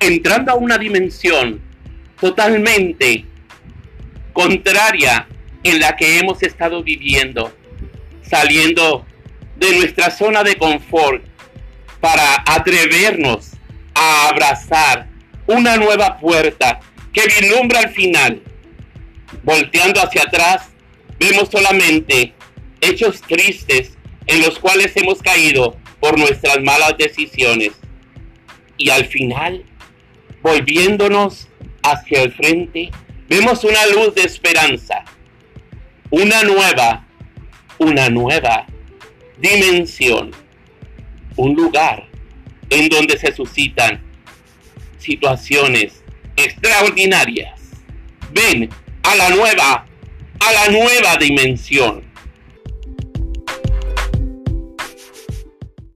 entrando a una dimensión totalmente contraria en la que hemos estado viviendo, saliendo de nuestra zona de confort para atrevernos a abrazar una nueva puerta que vislumbra al final. Volteando hacia atrás, vemos solamente hechos tristes en los cuales hemos caído por nuestras malas decisiones. Y al final, volviéndonos hacia el frente, vemos una luz de esperanza, una nueva, una nueva dimensión, un lugar en donde se suscitan situaciones extraordinarias. Ven a la nueva, a la nueva dimensión.